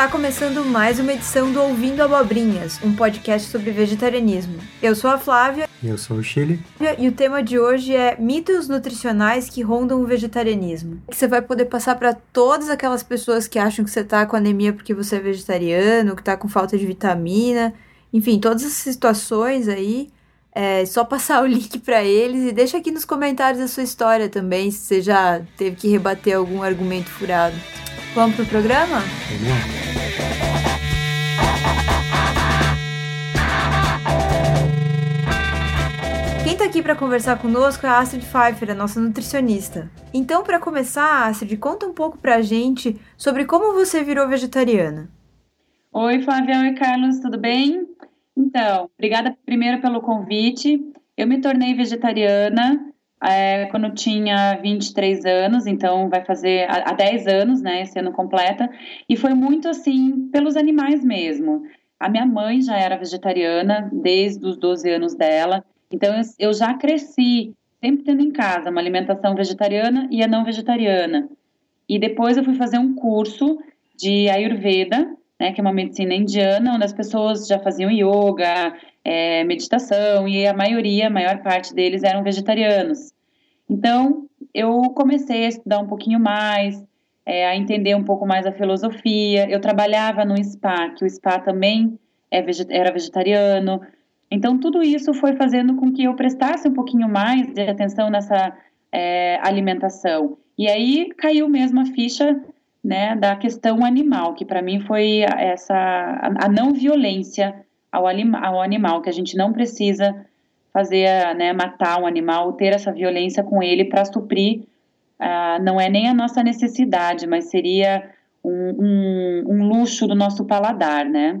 Está começando mais uma edição do Ouvindo Abobrinhas, um podcast sobre vegetarianismo. Eu sou a Flávia. E eu sou o Chile. E o tema de hoje é mitos nutricionais que rondam o vegetarianismo. Que você vai poder passar para todas aquelas pessoas que acham que você está com anemia porque você é vegetariano, que está com falta de vitamina, enfim, todas essas situações aí. É só passar o link para eles e deixa aqui nos comentários a sua história também, se você já teve que rebater algum argumento furado. Vamos pro programa? Quem está aqui para conversar conosco é a Astrid Pfeiffer, a nossa nutricionista. Então, para começar, Astrid, conta um pouco para a gente sobre como você virou vegetariana. Oi, Flávia. Oi, Carlos, tudo bem? Então, obrigada primeiro pelo convite. Eu me tornei vegetariana é, quando tinha 23 anos, então vai fazer há 10 anos, né, esse ano completa, e foi muito assim, pelos animais mesmo. A minha mãe já era vegetariana desde os 12 anos dela, então, eu já cresci sempre tendo em casa uma alimentação vegetariana e a não vegetariana. E depois eu fui fazer um curso de Ayurveda, né, que é uma medicina indiana, onde as pessoas já faziam yoga, é, meditação, e a maioria, a maior parte deles eram vegetarianos. Então, eu comecei a estudar um pouquinho mais, é, a entender um pouco mais a filosofia. Eu trabalhava no spa, que o spa também é era vegetariano, então, tudo isso foi fazendo com que eu prestasse um pouquinho mais de atenção nessa é, alimentação. E aí caiu mesmo a ficha né, da questão animal, que para mim foi essa a, não violência ao, anima, ao, animal, que a gente não precisa fazer, né, matar um animal, ter essa violência com ele para suprir, uh, não é nem a nossa necessidade, mas seria um, um, um luxo do nosso paladar, né?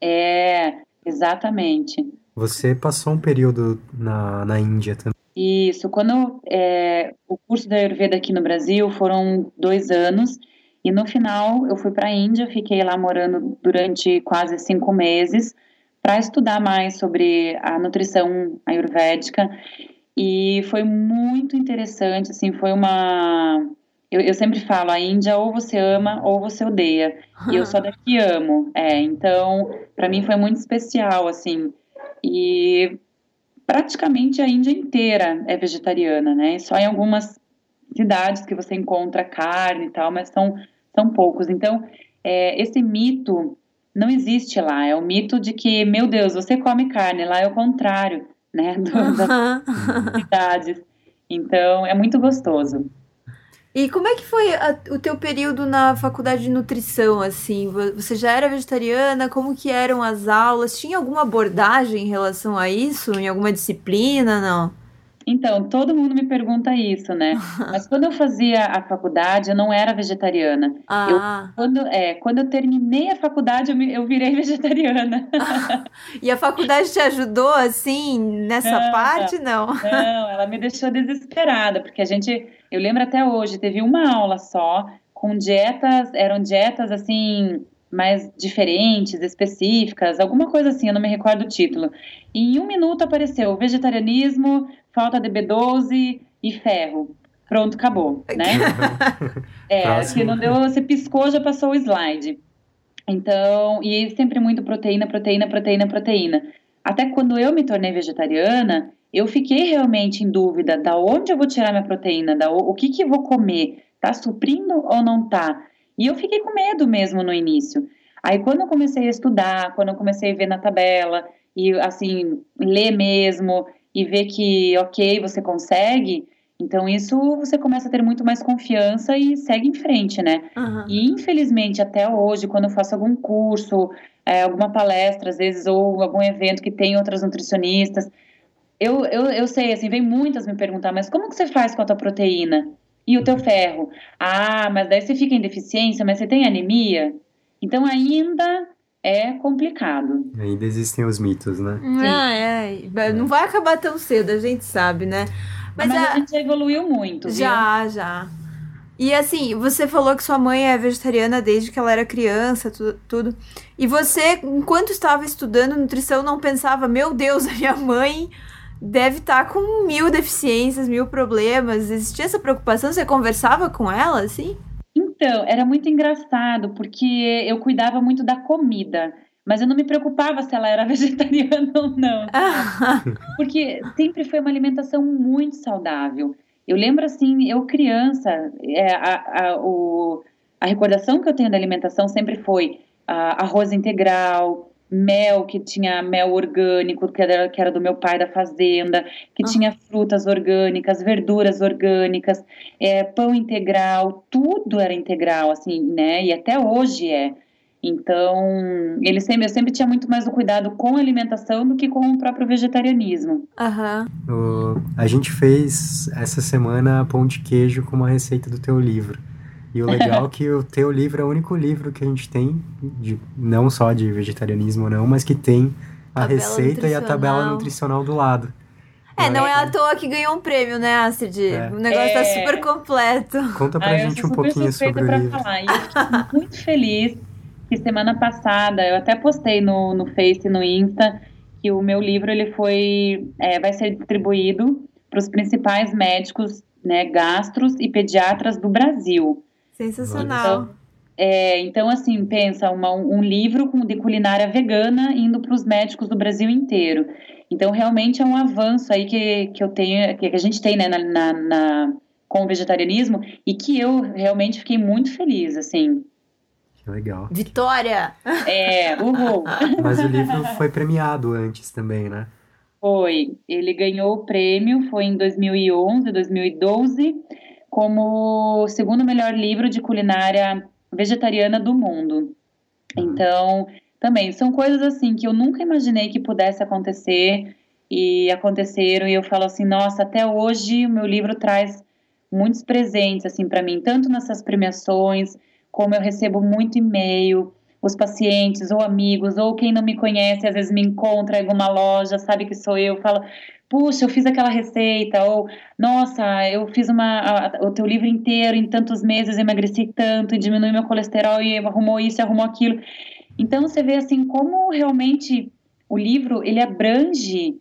É, Exatamente. Você passou um período na, na Índia também. Isso, quando é, o curso da Ayurveda aqui no Brasil foram dois anos e no final eu fui para a Índia, fiquei lá morando durante quase cinco meses para estudar mais sobre a nutrição ayurvédica e foi muito interessante, assim, foi uma eu, eu, sempre falo, a Índia ou você ama ou você odeia. E eu só daqui amo. É, então, para mim foi muito especial, assim. E praticamente a Índia inteira é vegetariana, né? Só em algumas cidades que você encontra carne e tal, mas são, são poucos. Então, é, esse mito não existe lá. É o mito de que, meu Deus, você come carne. Lá é o contrário, né? Do, das cidades. Então, é muito gostoso. E como é que foi a, o teu período na faculdade de nutrição, assim? Você já era vegetariana? Como que eram as aulas? Tinha alguma abordagem em relação a isso? Em alguma disciplina, não? Então, todo mundo me pergunta isso, né? Mas quando eu fazia a faculdade, eu não era vegetariana. Ah. Eu, quando, é, quando eu terminei a faculdade, eu, me, eu virei vegetariana. e a faculdade te ajudou, assim, nessa não, parte, não? Não, ela me deixou desesperada, porque a gente eu lembro até hoje, teve uma aula só com dietas, eram dietas assim mais diferentes, específicas, alguma coisa assim, eu não me recordo o título. E em um minuto apareceu vegetarianismo, falta de B12 e ferro. Pronto, acabou, né? é, se não deu, você piscou, já passou o slide. Então, e sempre muito proteína, proteína, proteína, proteína. Até quando eu me tornei vegetariana, eu fiquei realmente em dúvida da onde eu vou tirar minha proteína, da o que que eu vou comer, tá suprindo ou não tá? E eu fiquei com medo mesmo no início. Aí quando eu comecei a estudar, quando eu comecei a ver na tabela e assim ler mesmo e ver que ok você consegue, então isso você começa a ter muito mais confiança e segue em frente, né? Uhum. E infelizmente até hoje, quando eu faço algum curso, é, alguma palestra às vezes ou algum evento que tem outras nutricionistas eu, eu, eu sei, assim, vem muitas me perguntar, mas como que você faz com a tua proteína? E o teu ferro? Ah, mas daí você fica em deficiência, mas você tem anemia? Então ainda é complicado. Ainda existem os mitos, né? Ah, é. Não vai acabar tão cedo, a gente sabe, né? Mas, mas a... a... gente já evoluiu muito, Já, viu? já. E assim, você falou que sua mãe é vegetariana desde que ela era criança, tu, tudo. E você, enquanto estava estudando nutrição, não pensava, meu Deus, a minha mãe deve estar tá com mil deficiências, mil problemas. Existia essa preocupação? Você conversava com ela, assim? Então, era muito engraçado, porque eu cuidava muito da comida. Mas eu não me preocupava se ela era vegetariana ou não. porque sempre foi uma alimentação muito saudável. Eu lembro assim, eu criança, é, a, a, o, a recordação que eu tenho da alimentação sempre foi a, arroz integral, mel, que tinha mel orgânico, que era, que era do meu pai da fazenda, que uhum. tinha frutas orgânicas, verduras orgânicas, é, pão integral, tudo era integral, assim, né? E até hoje é. Então, ele sempre, eu sempre tinha muito mais o cuidado com a alimentação do que com o próprio vegetarianismo. Aham. Uhum. A gente fez essa semana pão de queijo com uma receita do teu livro. E o legal é que o teu livro é o único livro que a gente tem, de, não só de vegetarianismo não, mas que tem a tabela receita e a tabela nutricional do lado. É, não é à toa que ganhou um prêmio, né, Astrid? É. O negócio tá é... tá super completo. Conta pra ah, gente um pouquinho sobre o livro. Falar. E eu fiquei muito feliz que semana passada, eu até postei no, no Face e no Insta, que o meu livro ele foi, é, vai ser distribuído para os principais médicos, né, gastros e pediatras do Brasil. Sensacional. Então, é, então assim, pensa, uma, um livro de culinária vegana indo para os médicos do Brasil inteiro. Então, realmente é um avanço aí que, que eu tenho, que a gente tem, né, na, na, na com o vegetarianismo e que eu realmente fiquei muito feliz, assim. Que legal. Vitória! É, uhul! Mas o livro foi premiado antes também, né? Foi. Ele ganhou o prêmio, foi em 2011, 2012 como o segundo melhor livro de culinária vegetariana do mundo. Então, também são coisas assim que eu nunca imaginei que pudesse acontecer e aconteceram e eu falo assim, nossa, até hoje o meu livro traz muitos presentes assim para mim, tanto nessas premiações, como eu recebo muito e-mail, os pacientes ou amigos ou quem não me conhece às vezes me encontra em alguma loja, sabe que sou eu, fala, puxa, eu fiz aquela receita, ou nossa, eu fiz uma, a, o teu livro inteiro em tantos meses, emagreci tanto, e diminui meu colesterol, e arrumou isso, e arrumou aquilo. Então você vê assim como realmente o livro ele abrange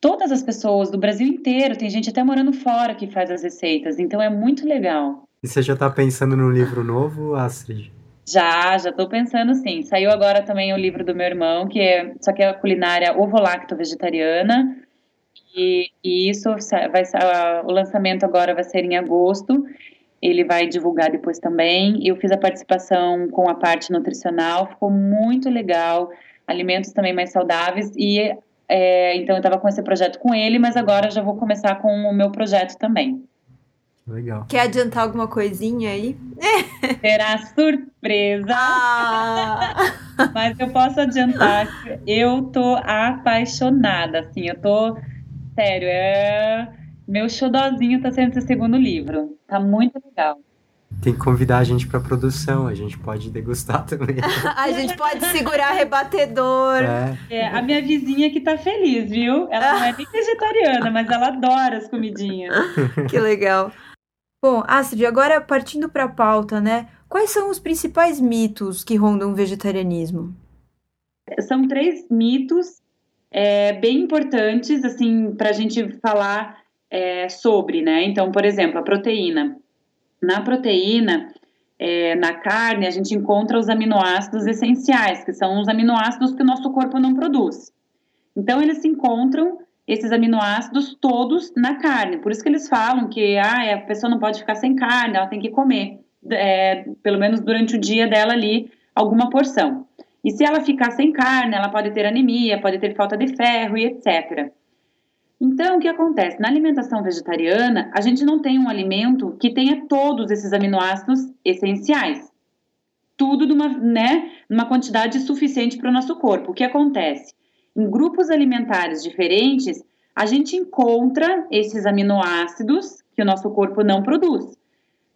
todas as pessoas do Brasil inteiro. Tem gente até morando fora que faz as receitas, então é muito legal. E você já está pensando no livro novo, Astrid? Já, já estou pensando sim. Saiu agora também o livro do meu irmão, que é só que é a culinária ovo-lacto vegetariana. E, e isso vai o lançamento agora vai ser em agosto. Ele vai divulgar depois também. Eu fiz a participação com a parte nutricional, ficou muito legal. Alimentos também mais saudáveis e é, então eu estava com esse projeto com ele, mas agora já vou começar com o meu projeto também. Legal. Quer adiantar alguma coisinha aí? Será surpresa. Ah. Mas eu posso adiantar que eu tô apaixonada, assim, eu tô sério, é meu xodózinho tá sendo esse segundo livro. Tá muito legal. Tem que convidar a gente pra produção, a gente pode degustar também. a gente pode segurar rebatedor. É. é. a minha vizinha que tá feliz, viu? Ela não é nem vegetariana, mas ela adora as comidinhas. que legal. Bom, Astrid, agora partindo para a pauta, né? Quais são os principais mitos que rondam o vegetarianismo? São três mitos é, bem importantes, assim, para a gente falar é, sobre, né? Então, por exemplo, a proteína. Na proteína, é, na carne, a gente encontra os aminoácidos essenciais, que são os aminoácidos que o nosso corpo não produz. Então, eles se encontram, esses aminoácidos, todos na carne. Por isso que eles falam que ah, a pessoa não pode ficar sem carne, ela tem que comer, é, pelo menos durante o dia dela ali, alguma porção. E se ela ficar sem carne, ela pode ter anemia, pode ter falta de ferro e etc. Então, o que acontece? Na alimentação vegetariana, a gente não tem um alimento que tenha todos esses aminoácidos essenciais. Tudo numa, né, numa quantidade suficiente para o nosso corpo. O que acontece? Em grupos alimentares diferentes, a gente encontra esses aminoácidos que o nosso corpo não produz.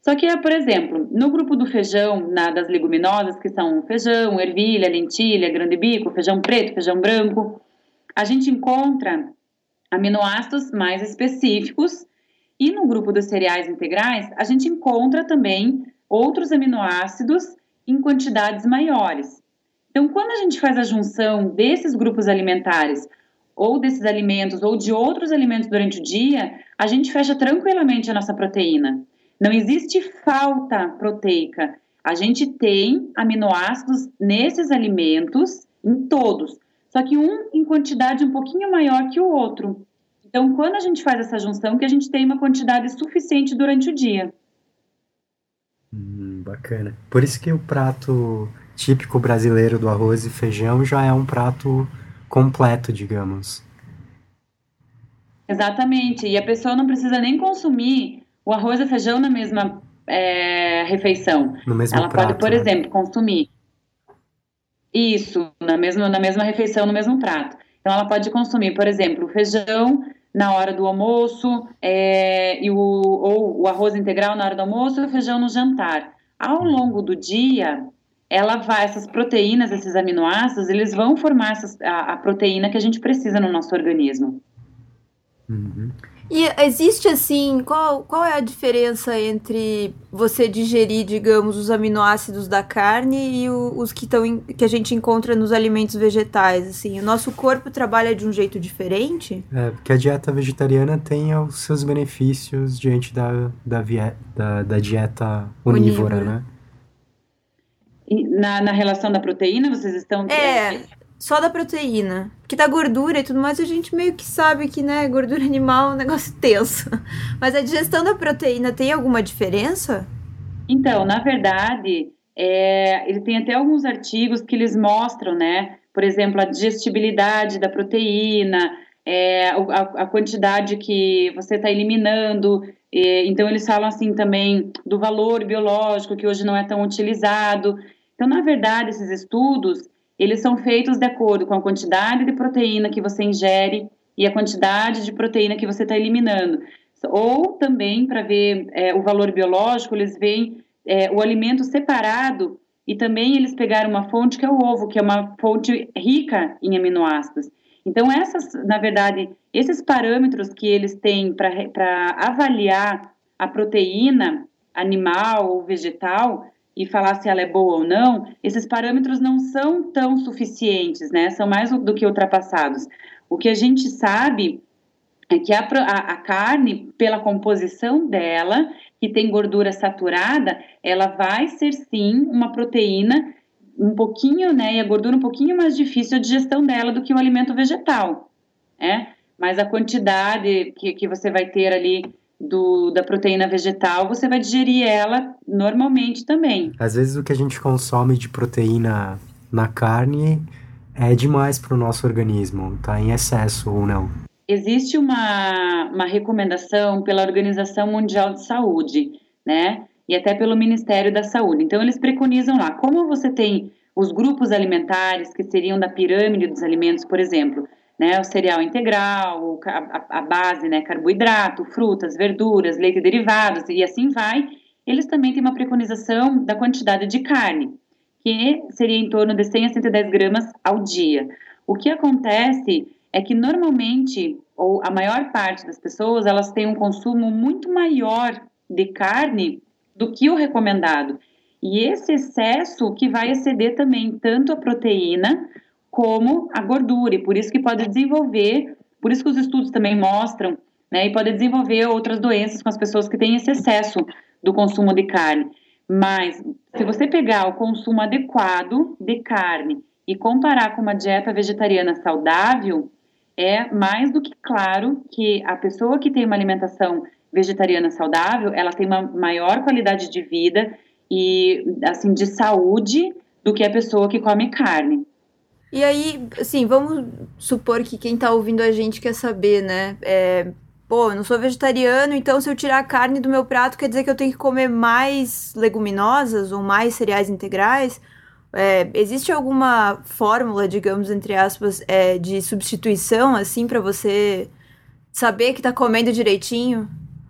Só que, por exemplo, no grupo do feijão, na, das leguminosas, que são feijão, ervilha, lentilha, grande bico, feijão preto, feijão branco, a gente encontra aminoácidos mais específicos E no grupo dos cereais integrais, a gente encontra também outros aminoácidos em quantidades maiores. Então, quando a gente faz a junção desses grupos alimentares, ou desses alimentos, ou de outros alimentos durante o dia, a gente fecha tranquilamente a nossa proteína. Não existe falta proteica. A gente tem aminoácidos nesses alimentos, em todos, só que um em quantidade um pouquinho maior que o outro. Então, quando a gente faz essa junção, que a gente tem uma quantidade suficiente durante o dia. Hum, bacana. Por isso que o prato típico brasileiro do arroz e feijão já é um prato completo, digamos. Exatamente. E a pessoa não precisa nem consumir o arroz e feijão na mesma é, refeição. No mesmo Ela prato, pode, por né? exemplo, consumir isso na mesma, na mesma refeição, no mesmo prato. Então, ela pode consumir, por exemplo, o feijão na hora do almoço, é, e o, ou o arroz integral na hora do almoço e o feijão no jantar. Ao longo do dia, ela vai, essas proteínas, esses aminoácidos, eles vão formar essas, a, a proteína que a gente precisa no nosso organismo. Uhum. E existe assim, qual, qual é a diferença entre você digerir, digamos, os aminoácidos da carne e o, os que, tão, que a gente encontra nos alimentos vegetais? Assim, o nosso corpo trabalha de um jeito diferente? É, porque a dieta vegetariana tem os seus benefícios diante da, da, vie- da, da dieta onívora, Onívora. né? E na, na relação da proteína, vocês estão. É, só da proteína. Porque da gordura e tudo mais, a gente meio que sabe que, né, gordura animal é um negócio tenso. Mas a digestão da proteína tem alguma diferença? Então, na verdade, é, ele tem até alguns artigos que eles mostram, né? Por exemplo, a digestibilidade da proteína, é, a, a quantidade que você está eliminando. é, então, eles falam assim também do valor biológico, que hoje não é tão utilizado. Então, na verdade, esses estudos, eles são feitos de acordo com a quantidade de proteína que você ingere e a quantidade de proteína que você está eliminando. Ou também, para ver é, o valor biológico, eles veem é, o alimento separado e também eles pegaram uma fonte que é o ovo, que é uma fonte rica em aminoácidos. Então, essas, na verdade, esses parâmetros que eles têm para avaliar a proteína animal ou vegetal e falar se ela é boa ou não, esses parâmetros não são tão suficientes, né? São mais do que ultrapassados. O que a gente sabe é que a, a- a carne, pela composição dela, que tem gordura saturada, ela vai ser sim uma proteína um pouquinho, né? E a gordura um pouquinho mais difícil a digestão dela do que o alimento vegetal, né? Mas a quantidade que, que você vai ter ali do, da proteína vegetal, você vai digerir ela normalmente também. Às vezes o que a gente consome de proteína na carne é demais para o nosso organismo, tá em excesso ou não. existe uma, uma recomendação pela Organização Mundial de Saúde, né? E até pelo Ministério da Saúde. Então, eles preconizam lá, como você tem os grupos alimentares, que seriam da pirâmide dos alimentos, por exemplo, né? O cereal integral, a, a base, né? Carboidrato, frutas, verduras, leite e derivados, e assim vai. Eles também têm uma preconização da quantidade de carne, que seria em torno de 100 a 110 gramas ao dia. O que acontece é que normalmente, ou a maior parte das pessoas, elas têm um consumo muito maior de carne do que o recomendado. E esse excesso que vai exceder também tanto a proteína como a gordura, e por isso que pode desenvolver, por isso que os estudos também mostram, né, e pode desenvolver outras doenças com as pessoas que têm esse excesso do consumo de carne. Mas se você pegar o consumo adequado de carne e comparar com uma dieta vegetariana saudável, é mais do que claro que a pessoa que tem uma alimentação vegetariana saudável, ela tem uma maior qualidade de vida e assim de saúde do que a pessoa que come carne. E aí, assim, vamos supor que quem tá ouvindo a gente quer saber, né? É, pô, eu não sou vegetariano, então se eu tirar a carne do meu prato, quer dizer que eu tenho que comer mais leguminosas ou mais cereais integrais? É, existe alguma fórmula, digamos, entre aspas, é, de substituição, assim, para você saber que tá comendo direitinho?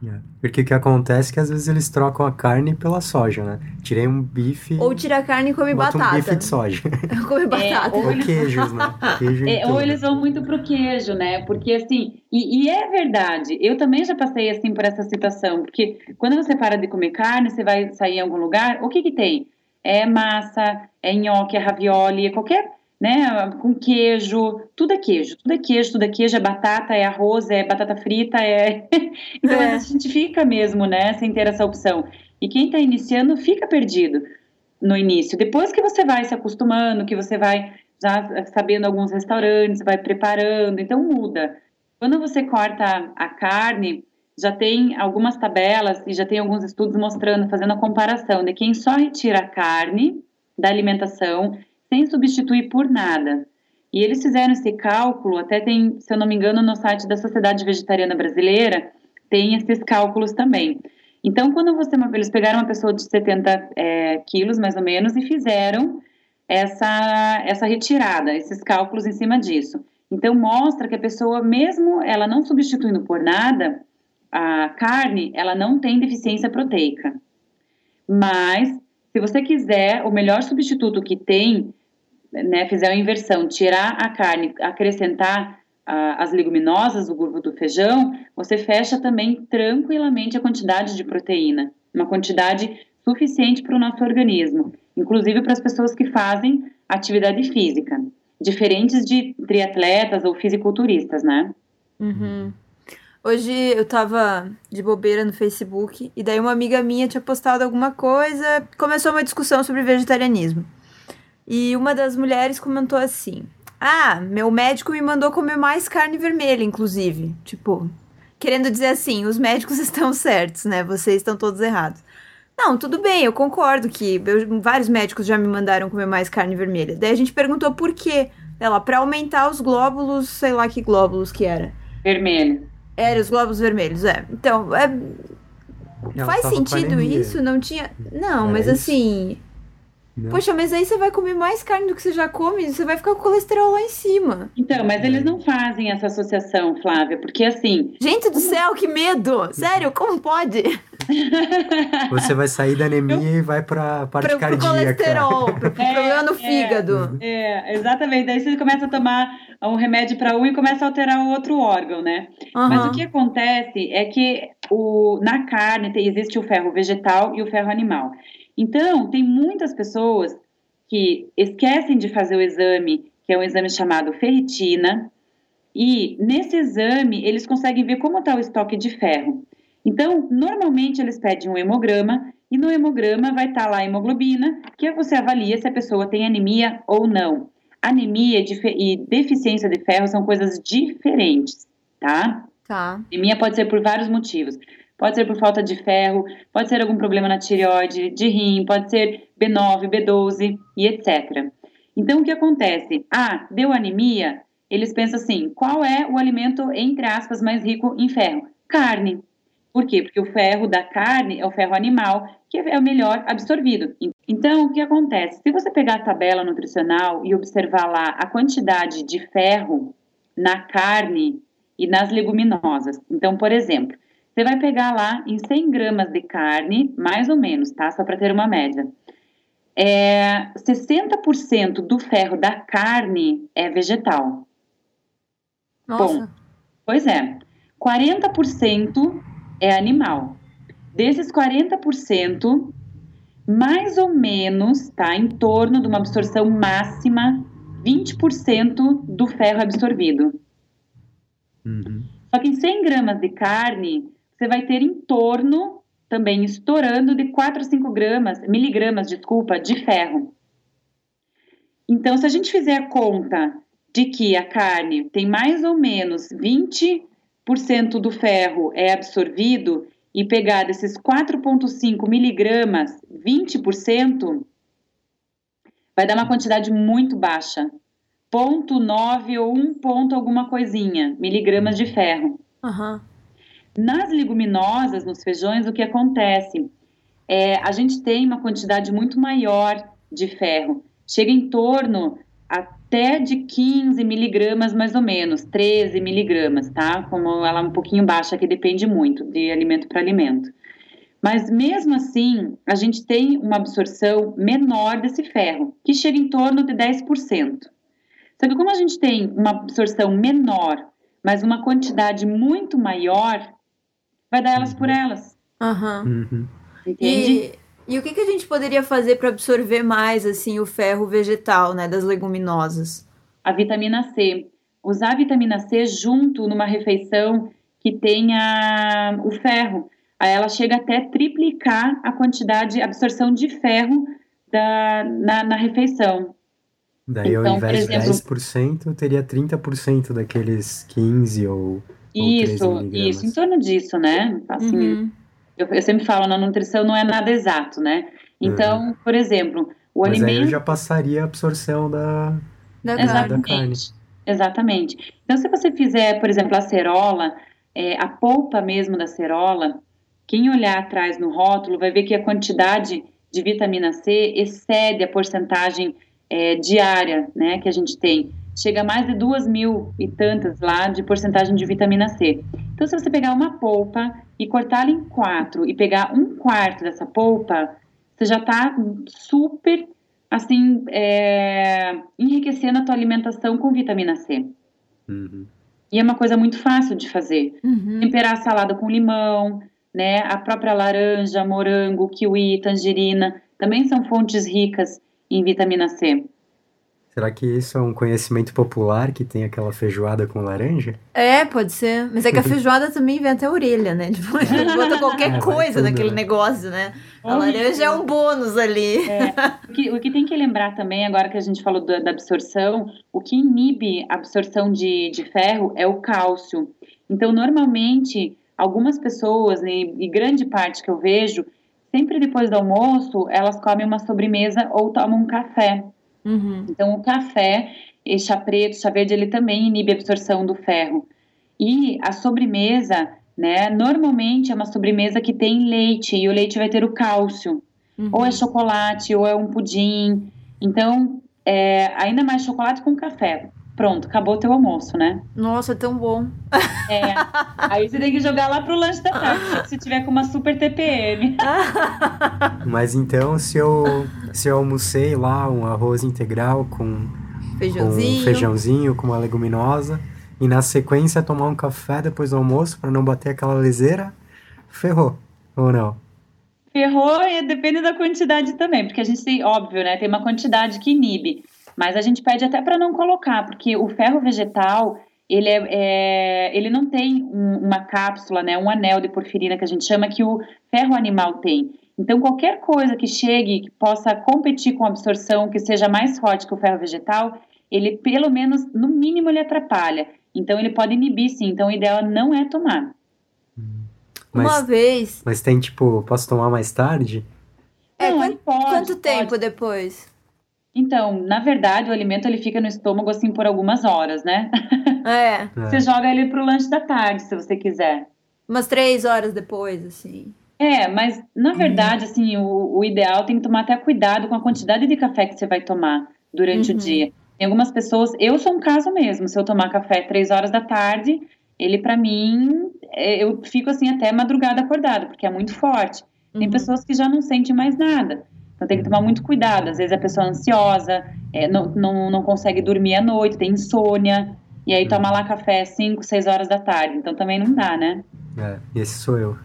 É. Porque o que acontece é que às vezes eles trocam a carne pela soja, né? Tirei um bife. Ou tira a carne e come batata. um bife de soja. come batata. É, ou, ou queijos, né? Queijo é, ou eles vão muito pro queijo, né? Porque assim, e, e, é verdade, eu também já passei assim por essa situação, porque quando você para de comer carne, você vai sair em algum lugar, o que que tem? É massa, é nhoque, é ravioli, é qualquer né? Com queijo, tudo é queijo, tudo é queijo, tudo é queijo, é batata, é arroz, é batata frita, é. então é. a gente fica mesmo, né? Sem ter essa opção. E quem está iniciando fica perdido no início. Depois que você vai se acostumando, que você vai já sabendo alguns restaurantes, vai preparando, então muda. Quando você corta a carne, já tem algumas tabelas e já tem alguns estudos mostrando, fazendo a comparação de quem só retira a carne da alimentação sem substituir por nada. E eles fizeram esse cálculo, até tem, se eu não me engano, no site da Sociedade Vegetariana Brasileira, tem esses cálculos também. Então, quando você, eles pegaram uma pessoa de 70 é, quilos, mais ou menos, e fizeram essa, essa retirada, esses cálculos em cima disso. Então, mostra que a pessoa, mesmo ela não substituindo por nada, a carne, ela não tem deficiência proteica. Mas, se você quiser, o melhor substituto que tem né, fizer a inversão, tirar a carne, acrescentar as leguminosas, o grupo do feijão, você fecha também tranquilamente a quantidade de proteína, uma quantidade suficiente para o nosso organismo, inclusive para as pessoas que fazem atividade física, diferentes de triatletas ou fisiculturistas, né? Uhum. Hoje eu tava de bobeira no Facebook e daí uma amiga minha tinha postado alguma coisa, começou uma discussão sobre vegetarianismo. E uma das mulheres comentou assim: Ah, meu médico me mandou comer mais carne vermelha, inclusive. Tipo, querendo dizer assim: os médicos estão certos, né? Vocês estão todos errados. Não, tudo bem, eu concordo que eu, vários médicos já me mandaram comer mais carne vermelha. Daí a gente perguntou por quê. Ela, para aumentar os glóbulos, sei lá que glóbulos que era. Vermelho. Era os glóbulos vermelhos, é. Então, é. Não, faz sentido isso? Não tinha. Não, mas isso? assim. Não. Poxa, mas aí você vai comer mais carne do que você já come, você vai ficar com o colesterol lá em cima. Então, mas eles não fazem essa associação, Flávia, porque assim. Gente do céu, que medo! Sério, como pode? Você vai sair da anemia Eu... e vai pra parte pro, cardíaca. Pro colesterol, pro, pro é, problema no é, fígado. É, exatamente. Daí você começa a tomar um remédio para um e começa a alterar o outro órgão, né? Uhum. Mas o que acontece é que o, na carne existe o ferro vegetal e o ferro animal. Então, tem muitas pessoas que esquecem de fazer o exame, que é um exame chamado ferritina, e nesse exame eles conseguem ver como está o estoque de ferro. Então, normalmente eles pedem um hemograma e no hemograma vai estar tá lá a hemoglobina, que você avalia se a pessoa tem anemia ou não. Anemia e deficiência de ferro são coisas diferentes, tá? Tá. Anemia pode ser por vários motivos. Pode ser por falta de ferro, pode ser algum problema na tireoide, de rim, pode ser B9, B12 e etc. Então, o que acontece? Ah, deu anemia? Eles pensam assim: qual é o alimento, entre aspas, mais rico em ferro? Carne. Por quê? Porque o ferro da carne é o ferro animal, que é o melhor absorvido. Então, o que acontece? Se você pegar a tabela nutricional e observar lá a quantidade de ferro na carne e nas leguminosas. Então, por exemplo, você vai pegar lá em 100 gramas de carne, mais ou menos, tá? Só para ter uma média. É, 60% do ferro da carne é vegetal. Nossa. Bom, pois é. 40% é animal. Desses 40%, mais ou menos, tá? Em torno de uma absorção máxima, 20% do ferro absorvido. Uhum. Só que em 100 gramas de carne, você vai ter em torno, também estourando, de 4 a 5 gramas, miligramas, desculpa, de ferro. Então, se a gente fizer a conta de que a carne tem mais ou menos 20% do ferro é absorvido e pegar desses 4,5 miligramas, 20%, vai dar uma quantidade muito baixa. 0,9 ou 1 ponto alguma coisinha, miligramas de ferro. Uhum. Nas leguminosas, nos feijões, o que acontece? É, a gente tem uma quantidade muito maior de ferro. Chega em torno até de 15 miligramas, mais ou menos, 13 miligramas, tá? Como ela é um pouquinho baixa, que depende muito de alimento para alimento. Mas mesmo assim, a gente tem uma absorção menor desse ferro, que chega em torno de 10%. Só que como a gente tem uma absorção menor, mas uma quantidade muito maior, vai dar elas por elas. Aham. Uhum. Entende? E, e o que, que a gente poderia fazer para absorver mais assim o ferro vegetal, né, das leguminosas? A vitamina C. Usar a vitamina C junto numa refeição que tenha o ferro. Aí ela chega até triplicar a quantidade, a absorção de ferro da, na, na refeição. Daí, ao Então, invés por exemplo- de 10%, teria 30% daqueles 15 ou, ou 13 Isso, isso, em torno disso, né? Assim, Uhum. Eu, eu sempre falo, na nutrição não é nada exato, né? Então, por exemplo, o Mas aí eu alimento. já passaria a absorção da... Da Exato. carne. da carne. Exatamente. Exatamente. Então, se você fizer, por exemplo, a cerola, é, a polpa mesmo da cerola, quem olhar atrás no rótulo vai ver que a quantidade de vitamina C excede a porcentagem é, diária né, que a gente tem. Chega a mais de duas mil e tantas lá de porcentagem de vitamina C. Então, se você pegar uma polpa e cortá-la em quatro e pegar um quarto dessa polpa, você já está super assim, é, enriquecendo a tua alimentação com vitamina C. Uhum. E é uma coisa muito fácil de fazer. Uhum. Temperar a salada com limão, né? A própria laranja, morango, kiwi, tangerina, também são fontes ricas em vitamina C. Será que isso é um conhecimento popular que tem aquela feijoada com laranja? É, pode ser. Mas é que a feijoada também vem até a orelha, né? Tipo, bota qualquer É, coisa tudo, naquele né? negócio, né? A laranja é um bônus ali. O que, o que tem que lembrar também, agora que a gente falou da, da absorção, o que inibe a absorção de, de ferro é o cálcio. Então, normalmente, algumas pessoas, né, e grande parte que eu vejo, sempre depois do almoço, elas comem uma sobremesa ou tomam um café. Uhum. Então, o café, chá preto, chá verde, ele também inibe a absorção do ferro. E a sobremesa, né, normalmente é uma sobremesa que tem leite, e o leite vai ter o cálcio. Uhum. Ou é chocolate, ou é um pudim. Então, é, ainda mais chocolate com café. Pronto, acabou o teu almoço, né? Nossa, é tão bom. É. Aí você tem que jogar lá pro lanche da tarde, se tiver com uma super TPM. Mas então, se eu, se eu almocei lá um arroz integral com, com Feijãozinho. um feijãozinho, com uma leguminosa, e na sequência tomar um café depois do almoço para não bater aquela leseira, ferrou, ou não? Ferrou e depende da quantidade também, porque a gente tem, óbvio, né? Tem uma quantidade que inibe, mas a gente pede até para não colocar, porque o ferro vegetal ele, é, é- ele não tem um- uma cápsula, né? Um anel de porfirina que a gente chama que o ferro animal tem. Então, qualquer coisa que chegue, que possa competir com a absorção, que seja mais forte que o ferro vegetal, ele, pelo menos, no mínimo, ele atrapalha. Então, ele pode inibir, sim. Então, o ideal não é tomar. Mas, Uma vez. mas tem tipo, posso tomar mais tarde? É, Não, quan- ele pode, quanto pode. tempo depois? Então, na verdade, o alimento ele fica no estômago assim por algumas horas, né? É, É. Você joga ele pro lanche da tarde, se você quiser. umas três horas depois, assim. É, mas na verdade, assim, o, o ideal tem que tomar até cuidado com a quantidade de café que você vai tomar durante Uhum. o dia. Tem algumas pessoas, eu sou um caso mesmo, se eu tomar café três horas da tarde, ele pra mim, é, eu fico assim até madrugada acordada, porque é muito forte. Tem Uhum. pessoas que já não sentem mais nada. Então tem que tomar muito cuidado. Às vezes a pessoa é ansiosa, é, não, não, não consegue dormir à noite, tem insônia. E aí toma lá café 5, 6 horas da tarde. Então também não dá, né? É, esse sou eu.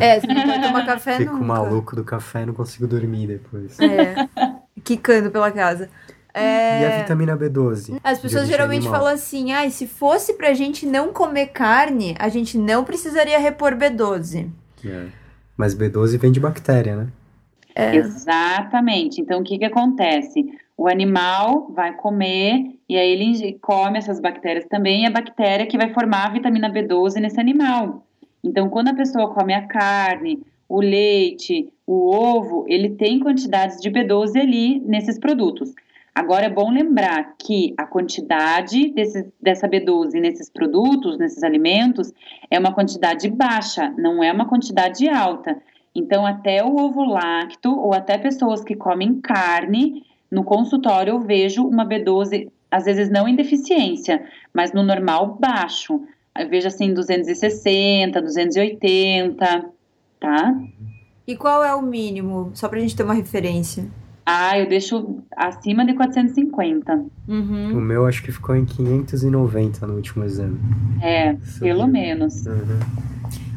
É, você não pode tomar café Fico nunca. maluco do café e não consigo dormir depois. É, quicando pela casa. É, E a vitamina B12? As pessoas geralmente animal? falam assim, ai, se fosse pra gente não comer carne, a gente não precisaria repor B12. É. Mas B12 vem de bactéria, né? É. Exatamente. Então o que, que acontece? O animal vai comer e aí ele come essas bactérias também, e a bactéria que vai formar a vitamina B12 nesse animal. Então, quando a pessoa come a carne, o leite, o ovo, ele tem quantidades de B12 ali nesses produtos. Agora é bom lembrar que a quantidade desse, dessa B12 nesses produtos, nesses alimentos, é uma quantidade baixa, não é uma quantidade alta. Então, até o ovo lácteo ou até pessoas que comem carne no consultório eu vejo uma B12, às vezes não em deficiência, mas no normal baixo. Eu vejo assim 260, 280, tá? E qual é o mínimo? Só pra gente ter uma referência. Ah, eu deixo acima de 450. Uhum. O meu acho que ficou em 590 no último exame. É, pelo menos. Uhum.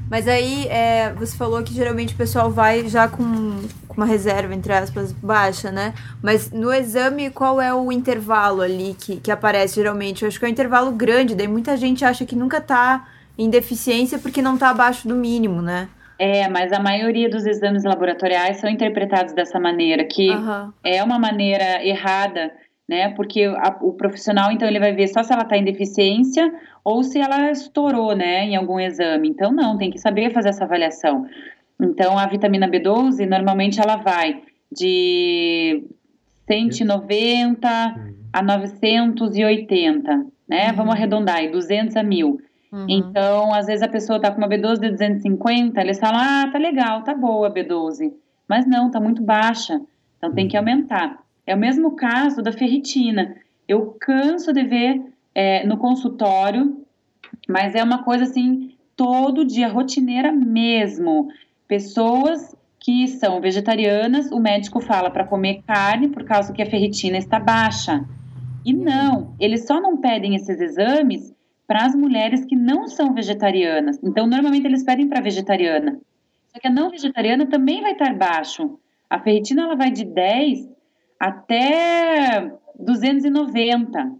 Mas aí, é, você falou que geralmente o pessoal vai já com, com uma reserva, entre aspas, baixa, né? Mas no exame, qual é o intervalo ali que, que aparece geralmente? Eu acho que é um intervalo grande, daí muita gente acha que nunca tá em deficiência porque não tá abaixo do mínimo, né? É, mas a maioria dos exames laboratoriais são interpretados dessa maneira, que Aham. é uma maneira errada, né? Porque a- o profissional, então, ele vai ver só se ela está em deficiência ou se ela estourou, né, em algum exame. Então, não, tem que saber fazer essa avaliação. Então, a vitamina B12, normalmente, ela vai de 190 a 980, né? Uhum. Vamos arredondar aí, 200 a 1000. Uhum. Então, às vezes a pessoa tá com uma B12 de 250, eles falam, ah, tá legal, tá boa a B12. Mas não, tá muito baixa. Então tem que aumentar. É o mesmo caso da ferritina. Eu canso de ver é, no consultório, mas é uma coisa assim, todo dia, rotineira mesmo. Pessoas que são vegetarianas, o médico fala para comer carne por causa que a ferritina está baixa. E não, eles só não pedem esses exames para as mulheres que não são vegetarianas. Então, normalmente eles pedem para vegetariana. Só que a não vegetariana também vai estar baixo. A ferritina ela vai de 10 até 290.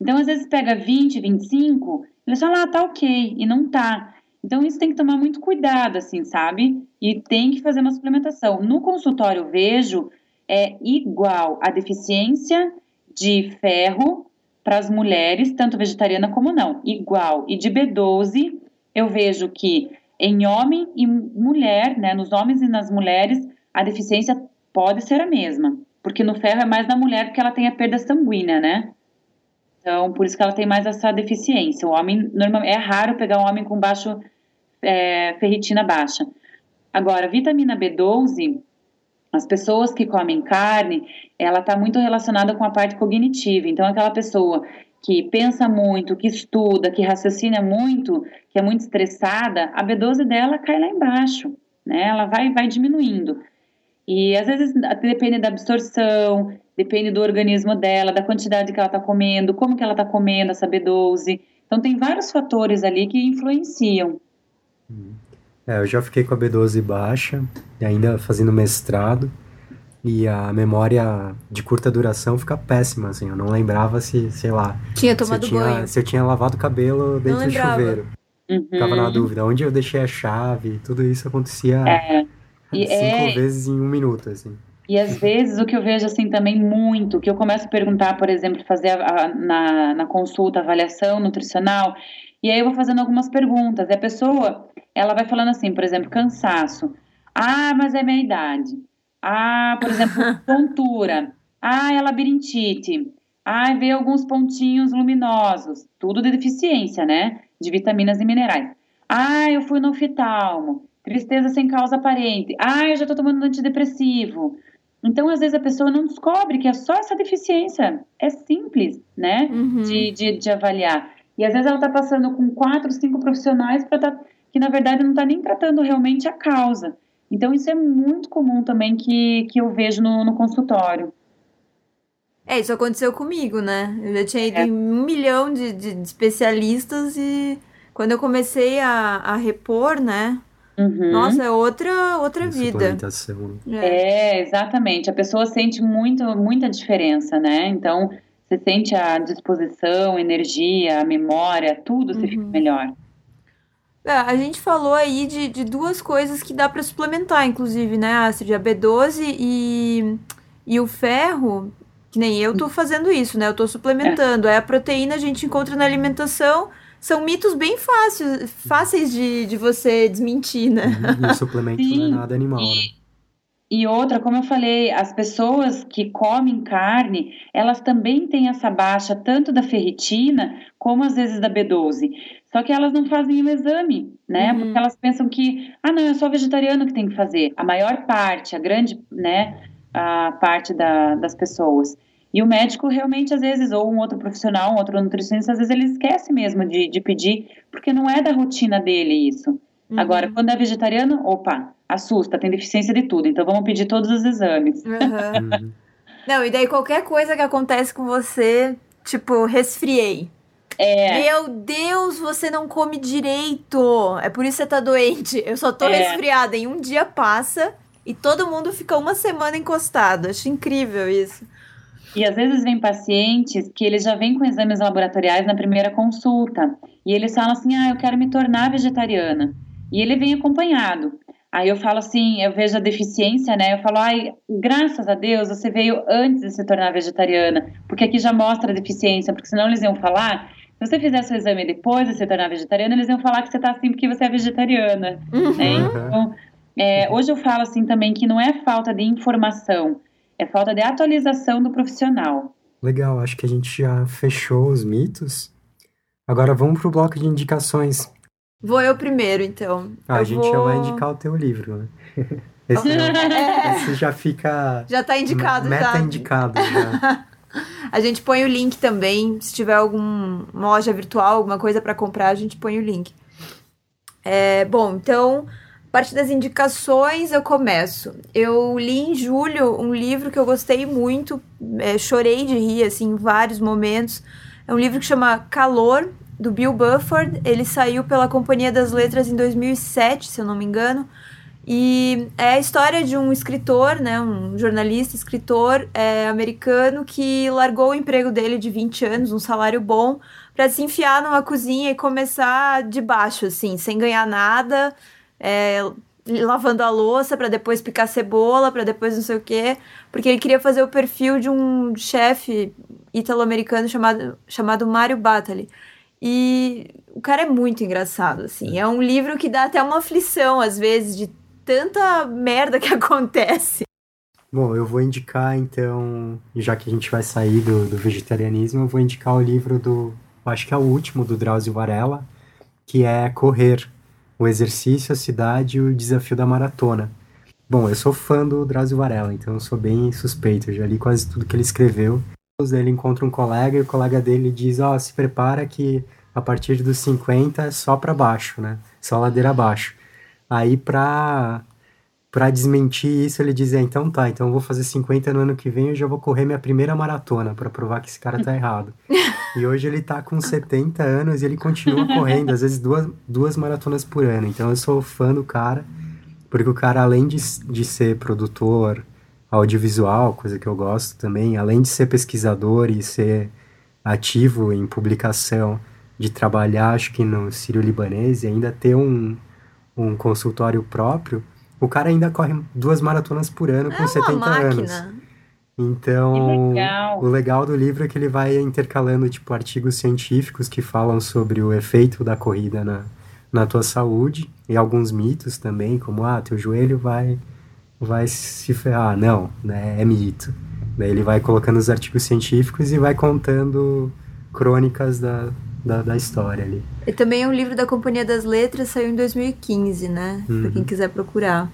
Então, às vezes pega 20, 25, eles falam, ah, tá ok, e não tá. Então, isso tem que tomar muito cuidado, assim, sabe? E tem que fazer uma suplementação. No consultório, vejo, é igual a deficiência de ferro para as mulheres, tanto vegetariana como não, igual. E de B12, eu vejo que em homem e mulher, né, nos homens e nas mulheres, a deficiência pode ser a mesma. Porque no ferro é mais na mulher porque ela tem a perda sanguínea, né? Então, por isso que ela tem mais essa deficiência. O homem, normalmente, é raro pegar um homem com baixo é, ferritina baixa. Agora, vitamina B12, as pessoas que comem carne, ela está muito relacionada com a parte cognitiva. Então, aquela pessoa que pensa muito, que estuda, que raciocina muito, que é muito estressada, a B12 dela cai lá embaixo, né? Ela vai, vai diminuindo. E às vezes depende da absorção, depende do organismo dela, da quantidade que ela está comendo, como que ela está comendo essa B12. Então tem vários fatores ali que influenciam. É, eu já fiquei com a B12 baixa, e ainda fazendo mestrado, e a memória de curta duração fica péssima, assim, eu não lembrava se, sei lá, Tinha se eu tomado tinha, banho. se eu tinha lavado o cabelo dentro do chuveiro. Uhum. Ficava na dúvida, onde eu deixei a chave, tudo isso acontecia É. E cinco é- vezes em um minuto, assim. E às vezes o que eu vejo assim também muito, que eu começo a perguntar, por exemplo, fazer a- a- na, na consulta, avaliação nutricional, e aí eu vou fazendo algumas perguntas, e a pessoa, ela vai falando assim, por exemplo, cansaço. Ah, mas é minha idade. Ah, por exemplo, tontura. Ah, é labirintite. Ah, vê alguns pontinhos luminosos. Tudo de deficiência, né? De vitaminas e minerais. Ah, eu fui no oftalmo. Tristeza sem causa aparente. Ah, eu já tô tomando antidepressivo. Então, às vezes, a pessoa não descobre que é só essa deficiência. É simples, né? Uhum. De, de, de avaliar. E às vezes ela tá passando com quatro, cinco profissionais para tá, que, na verdade, não tá nem tratando realmente a causa. Então, isso é muito comum também que, que eu vejo no, no consultório. É, isso aconteceu comigo, né? Eu já tinha ido É. em um milhão de, de- de especialistas e quando eu comecei a, a repor, né? Uhum. Nossa, é outra, outra vida. É. É, exatamente. A pessoa sente muito, muita diferença, né? Então, você sente a disposição, a energia, a memória, tudo se fica melhor. É, a gente falou aí de, de duas coisas que dá pra suplementar, inclusive, né, Astrid? A B12 e, e o ferro, que nem eu tô fazendo isso, né? Eu tô suplementando. Aí a proteína a gente encontra na alimentação. São mitos bem fáceis, fáceis de, de você desmentir, né? E o suplemento não é Sim. nada animal, né? E outra, como eu falei, as pessoas que comem carne, elas também têm essa baixa tanto da ferritina como às vezes da B12. Só que elas não fazem o exame, né? Uhum. Porque elas pensam que, ah, não, é só vegetariano que tem que fazer. A maior parte, a grande, né, a parte da, das pessoas. E o médico realmente, às vezes, ou um outro profissional, um outro nutricionista, às vezes ele esquece mesmo de, de pedir, porque não é da rotina dele isso. Uhum. Agora, quando é vegetariano, opa, assusta, tem deficiência de tudo, então vamos pedir todos os exames. Uhum. não, e daí qualquer coisa que acontece com você, tipo, resfriei. É. Meu Deus, você não come direito. É por isso que você tá doente. Eu só tô é. resfriada. Em um dia passa e todo mundo fica uma semana encostado. Acho incrível isso. E às vezes vem pacientes que eles já vêm com exames laboratoriais na primeira consulta. E eles falam assim: ah, eu quero me tornar vegetariana. E ele vem acompanhado. Aí eu falo assim, eu vejo a deficiência, né? Eu falo, ai, graças a Deus você veio antes de se tornar vegetariana, porque aqui já mostra a deficiência, porque senão eles iam falar, se você fizer seu exame depois de se tornar vegetariana, eles iam falar que você tá assim porque você é vegetariana. Uhum. Né? Então, é, hoje eu falo assim também que não é falta de informação, é falta de atualização do profissional. Legal, acho que a gente já fechou os mitos. Agora vamos pro bloco de indicações. Vou eu primeiro, então. Ah, a gente vou... já vai indicar o teu livro, né? Esse, já, esse já fica. Já tá indicado, meta já. indicado já. a gente põe o link também. Se tiver alguma loja virtual, alguma coisa para comprar, a gente põe o link. É, bom, então parte das indicações eu começo. Eu li em julho um livro que eu gostei muito, é, chorei de rir assim, em vários momentos. É um livro que chama Calor, do Bill Bufford. Ele saiu pela Companhia das Letras em 2007, se eu não me engano. E é a história de um escritor, né, um jornalista, escritor é, americano que largou o emprego dele de 20 anos, um salário bom, para se enfiar numa cozinha e começar de baixo, assim, sem ganhar nada, é, lavando a louça para depois picar cebola, para depois não sei o quê, porque ele queria fazer o perfil de um chefe italo-americano chamado, chamado Mario Batali. E o cara é muito engraçado, assim. É um livro que dá até uma aflição, às vezes, de tanta merda que acontece. Bom, eu vou indicar, então, já que a gente vai sair do, do vegetarianismo, eu vou indicar o livro do, acho que é o último, do Drauzio Varela, que é Correr, o exercício, a cidade e o desafio da maratona. Bom, eu sou fã do Drauzio Varela, então eu sou bem suspeito, eu já li quase tudo que ele escreveu. Ele encontra um colega e o colega dele diz: Ó, oh, se prepara que a partir dos 50 é só para baixo, né? Só ladeira abaixo. Aí, pra, pra desmentir isso, ele diz: é, então tá, então eu vou fazer 50 no ano que vem e já vou correr minha primeira maratona para provar que esse cara tá errado. e hoje ele tá com 70 anos e ele continua correndo, às vezes duas, duas maratonas por ano. Então eu sou fã do cara, porque o cara, além de, de ser produtor audiovisual, coisa que eu gosto também, além de ser pesquisador e ser ativo em publicação, de trabalhar, acho que no Sírio-Libanês e ainda ter um um consultório próprio, o cara ainda corre duas maratonas por ano com é 70 máquina. anos. Então, legal. o legal do livro é que ele vai intercalando tipo artigos científicos que falam sobre o efeito da corrida na, na tua saúde e alguns mitos também, como ah, teu joelho vai vai se ferrar, não, né, é mito. Daí ele vai colocando os artigos científicos e vai contando crônicas da, da, da história ali. E também é um livro da Companhia das Letras, saiu em 2015, né? Uhum. Pra quem quiser procurar.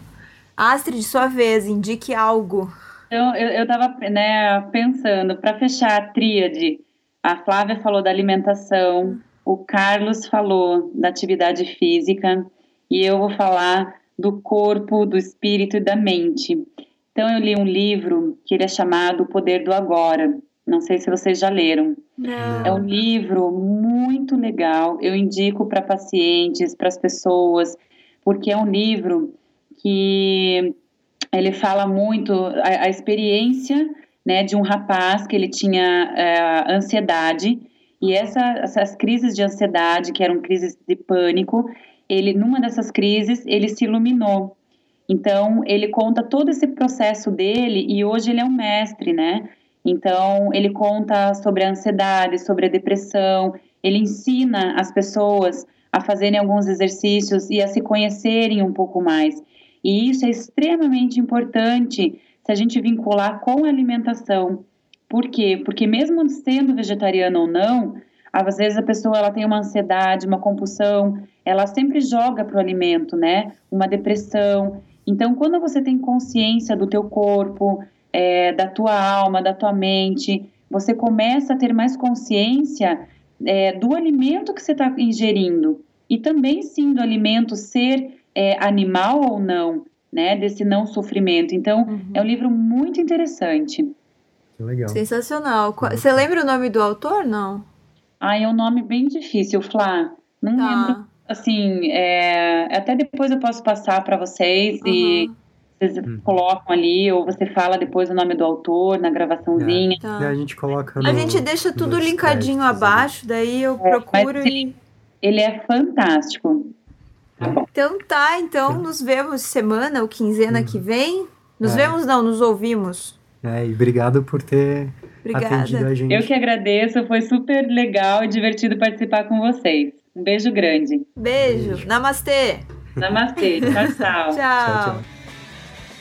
Astrid, sua vez, indique algo. Então, eu, eu tava né, pensando, para fechar a tríade, a Flávia falou da alimentação, o Carlos falou da atividade física, e eu vou falar do corpo, do espírito e da mente. Então, eu li um livro que ele é chamado O Poder do Agora. Não sei se vocês já leram. Não. É um livro muito legal. Eu indico para pacientes, para as pessoas, porque é um livro que ele fala muito a, a experiência né, de um rapaz que ele tinha é, ansiedade e essa, essas crises de ansiedade, que eram crises de pânico, ele numa dessas crises ele se iluminou. Então ele conta todo esse processo dele e hoje ele é um mestre, né? Então, ele conta sobre a ansiedade, sobre a depressão, ele ensina as pessoas a fazerem alguns exercícios e a se conhecerem um pouco mais. E isso é extremamente importante se a gente vincular com a alimentação. Por quê? Porque mesmo sendo vegetariano ou não, às vezes a pessoa ela tem uma ansiedade, uma compulsão, ela sempre joga para o alimento, né? Uma depressão. Então, quando você tem consciência do teu corpo, é, da tua alma, da tua mente. Você começa a ter mais consciência é, do alimento que você está ingerindo e também sim do alimento ser é, animal ou não, né? Desse não sofrimento. Então uhum. é um livro muito interessante. Legal. Sensacional. Você lembra o nome do autor, não? Ah, é um nome bem difícil, Flá. Não tá. lembro. Assim, é... até depois eu posso passar para vocês uhum. e vocês uhum. colocam ali, ou você fala depois o nome do autor na gravaçãozinha. É. Tá. A gente coloca no, A gente deixa tudo linkadinho abaixo, daí eu é, procuro e... Ele é fantástico. Tá então tá, então nos vemos semana ou quinzena uhum. que vem. Nos é. vemos não, nos ouvimos. É, e obrigado por ter Obrigada. atendido a gente. Eu que agradeço, foi super legal e divertido participar com vocês. Um beijo grande. Beijo. Beijo. Namastê. Namastê. tchau. tchau, tchau. tchau